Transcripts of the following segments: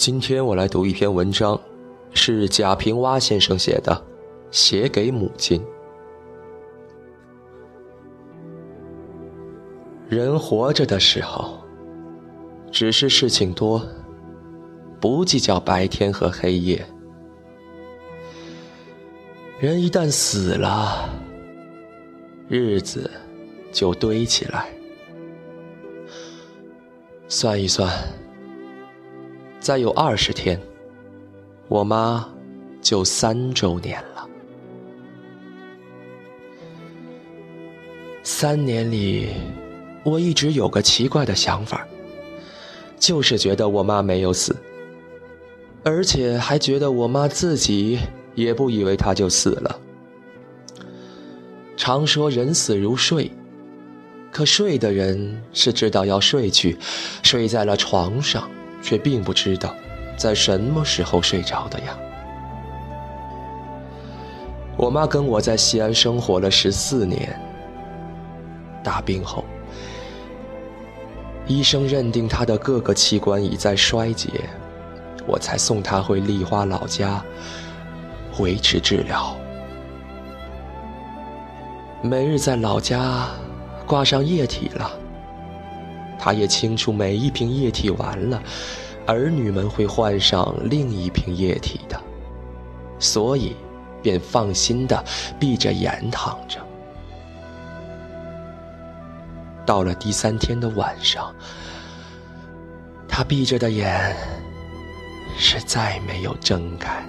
今天我来读一篇文章，是贾平凹先生写的，写给母亲。人活着的时候，只是事情多，不计较白天和黑夜。人一旦死了，日子就堆起来。算一算。再有二十天，我妈就三周年了。三年里，我一直有个奇怪的想法，就是觉得我妈没有死，而且还觉得我妈自己也不以为她就死了。常说人死如睡，可睡的人是知道要睡去，睡在了床上。却并不知道在什么时候睡着的呀。我妈跟我在西安生活了十四年。大病后，医生认定她的各个器官已在衰竭，我才送她回丽花老家维持治疗。每日在老家挂上液体了。他也清楚，每一瓶液体完了，儿女们会换上另一瓶液体的，所以便放心的闭着眼躺着。到了第三天的晚上，他闭着的眼是再没有睁开，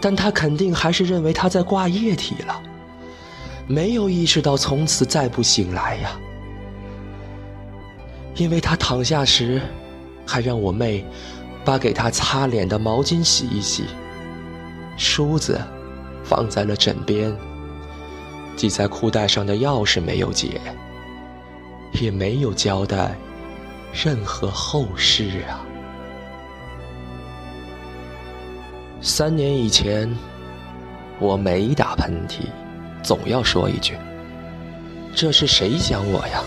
但他肯定还是认为他在挂液体了。没有意识到从此再不醒来呀，因为他躺下时，还让我妹把给他擦脸的毛巾洗一洗，梳子放在了枕边，系在裤带上的钥匙没有解，也没有交代任何后事啊。三年以前，我没打喷嚏。总要说一句：“这是谁想我呀？”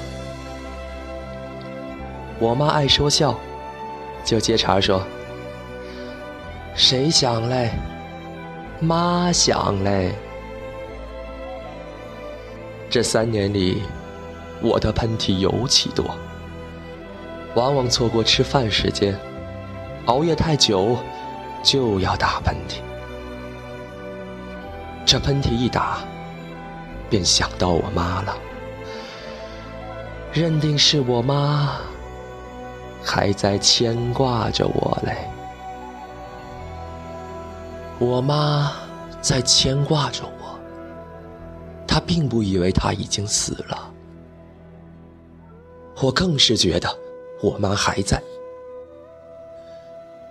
我妈爱说笑，就接茬说：“谁想嘞？妈想嘞。”这三年里，我的喷嚏尤其多，往往错过吃饭时间，熬夜太久，就要打喷嚏。这喷嚏一打，便想到我妈了，认定是我妈还在牵挂着我嘞。我妈在牵挂着我，她并不以为她已经死了。我更是觉得我妈还在，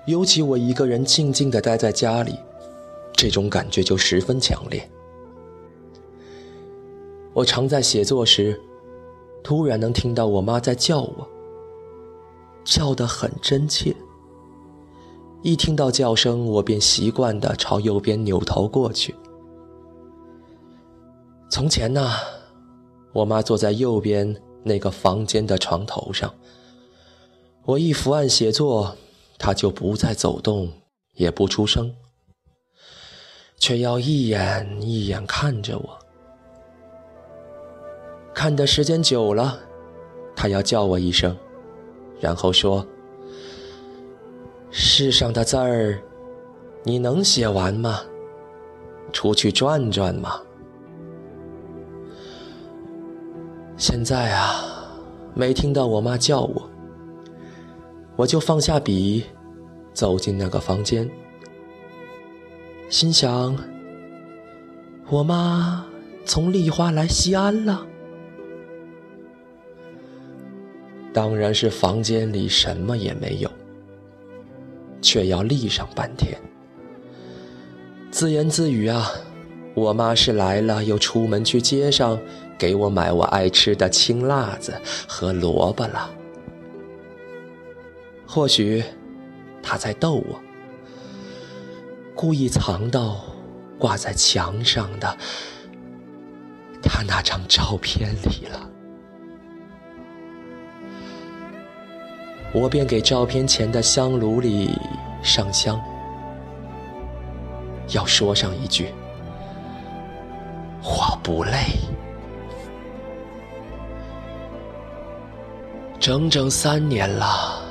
尤其我一个人静静的待在家里，这种感觉就十分强烈。我常在写作时，突然能听到我妈在叫我，叫得很真切。一听到叫声，我便习惯地朝右边扭头过去。从前呢，我妈坐在右边那个房间的床头上，我一伏案写作，她就不再走动，也不出声，却要一眼一眼看着我。看的时间久了，他要叫我一声，然后说：“世上的字儿，你能写完吗？出去转转吗。”现在啊，没听到我妈叫我，我就放下笔，走进那个房间，心想：我妈从丽花来西安了。当然是房间里什么也没有，却要立上半天。自言自语啊，我妈是来了，又出门去街上给我买我爱吃的青辣子和萝卜了。或许她在逗我，故意藏到挂在墙上的她那张照片里了。我便给照片前的香炉里上香，要说上一句：“我不累。”整整三年了，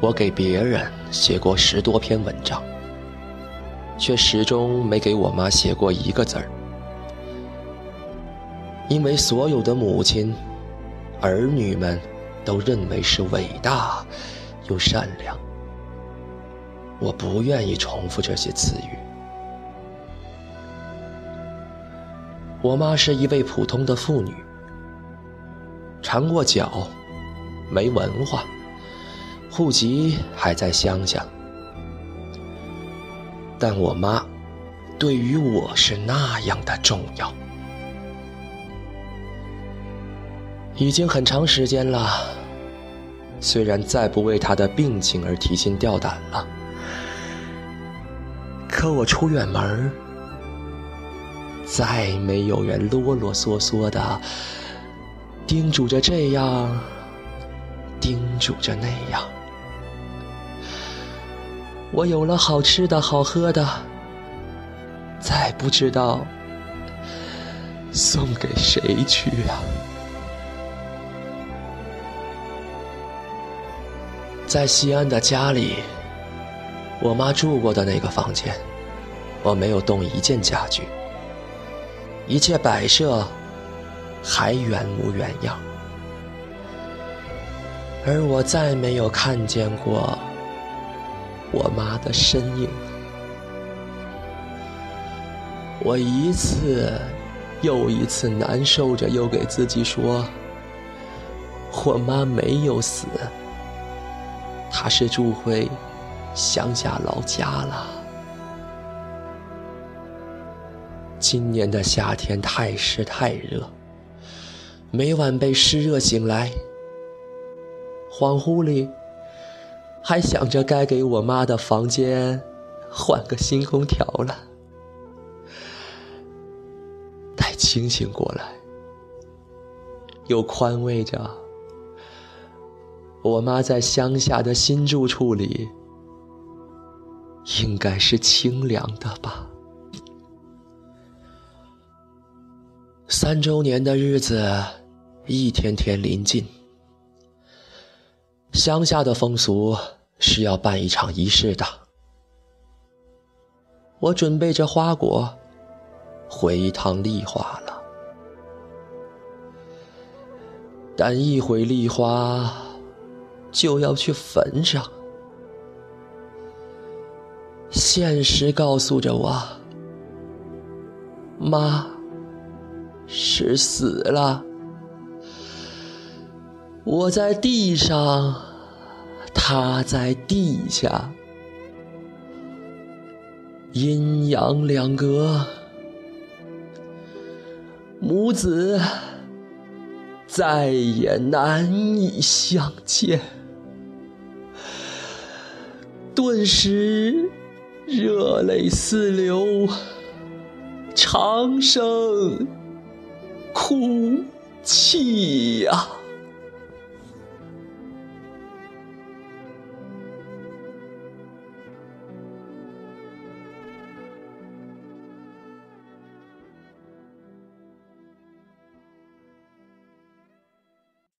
我给别人写过十多篇文章，却始终没给我妈写过一个字儿。因为所有的母亲、儿女们都认为是伟大又善良，我不愿意重复这些词语。我妈是一位普通的妇女。缠过脚，没文化，户籍还在乡下，但我妈对于我是那样的重要。已经很长时间了，虽然再不为他的病情而提心吊胆了，可我出远门再没有人啰啰嗦嗦的。叮嘱着这样，叮嘱着那样。我有了好吃的好喝的，再不知道送给谁去啊！在西安的家里，我妈住过的那个房间，我没有动一件家具，一切摆设。还原模原样，而我再没有看见过我妈的身影。我一次又一次难受着，又给自己说：“我妈没有死，她是住回乡下老家了。”今年的夏天太湿太热。每晚被湿热醒来，恍惚里还想着该给我妈的房间换个新空调了。待清醒过来，又宽慰着我妈在乡下的新住处里应该是清凉的吧。三周年的日子。一天天临近，乡下的风俗是要办一场仪式的。我准备着花果，回一趟丽花了。但一回丽花，就要去坟上。现实告诉着我，妈是死了。我在地上，他在地下，阴阳两隔，母子再也难以相见。顿时热泪四流，长声哭泣呀！